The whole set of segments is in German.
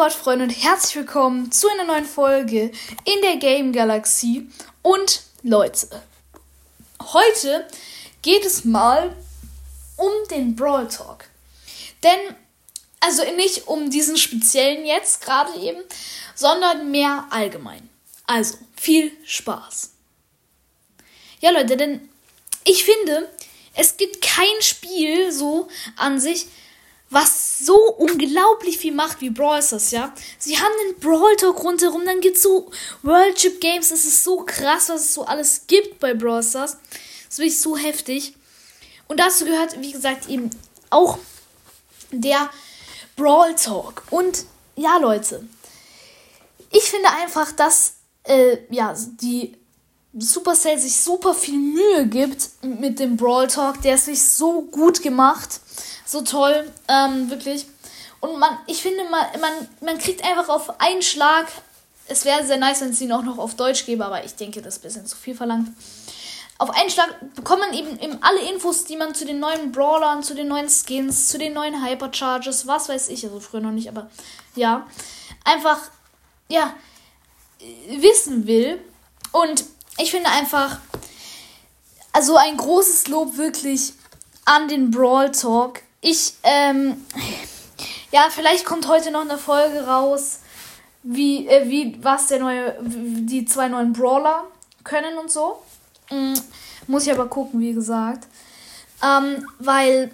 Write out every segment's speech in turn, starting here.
Gott, Freunde, und herzlich willkommen zu einer neuen Folge in der Game Galaxie. Und Leute, heute geht es mal um den Brawl Talk. Denn, also nicht um diesen speziellen jetzt gerade eben, sondern mehr allgemein. Also, viel Spaß. Ja, Leute, denn ich finde, es gibt kein Spiel so an sich, was so unglaublich viel macht wie Brawl Stars, ja. Sie haben den Brawl Talk rundherum, dann gibt's so World Chip Games, es ist so krass, was es so alles gibt bei Brawl Stars. Das ist wirklich so heftig. Und dazu gehört, wie gesagt, eben auch der Brawl Talk. Und ja, Leute, ich finde einfach, dass äh, ja, die Supercell sich super viel Mühe gibt mit dem Brawl Talk. Der ist sich so gut gemacht so toll, ähm, wirklich. Und man, ich finde, man, man, man kriegt einfach auf einen Schlag. Es wäre sehr nice, wenn es ihn auch noch auf Deutsch gäbe, aber ich denke, das ist ein bisschen zu viel verlangt. Auf einen Schlag bekommt man eben, eben alle Infos, die man zu den neuen Brawlern, zu den neuen Skins, zu den neuen Hypercharges, was weiß ich, also früher noch nicht, aber ja, einfach, ja, wissen will. Und ich finde einfach, also ein großes Lob wirklich an den Brawl Talk ich, ähm, ja, vielleicht kommt heute noch eine Folge raus, wie, äh, wie, was der neue, die zwei neuen Brawler können und so. Mhm. Muss ich aber gucken, wie gesagt. Ähm, weil,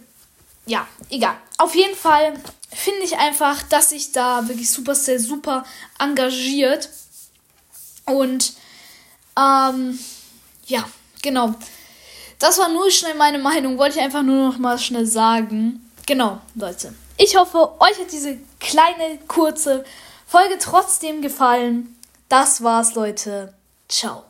ja, egal. Auf jeden Fall finde ich einfach, dass sich da wirklich Supercell super engagiert. Und, ähm, ja, genau. Das war nur schnell meine Meinung. Wollte ich einfach nur noch mal schnell sagen. Genau, Leute. Ich hoffe, euch hat diese kleine, kurze Folge trotzdem gefallen. Das war's, Leute. Ciao.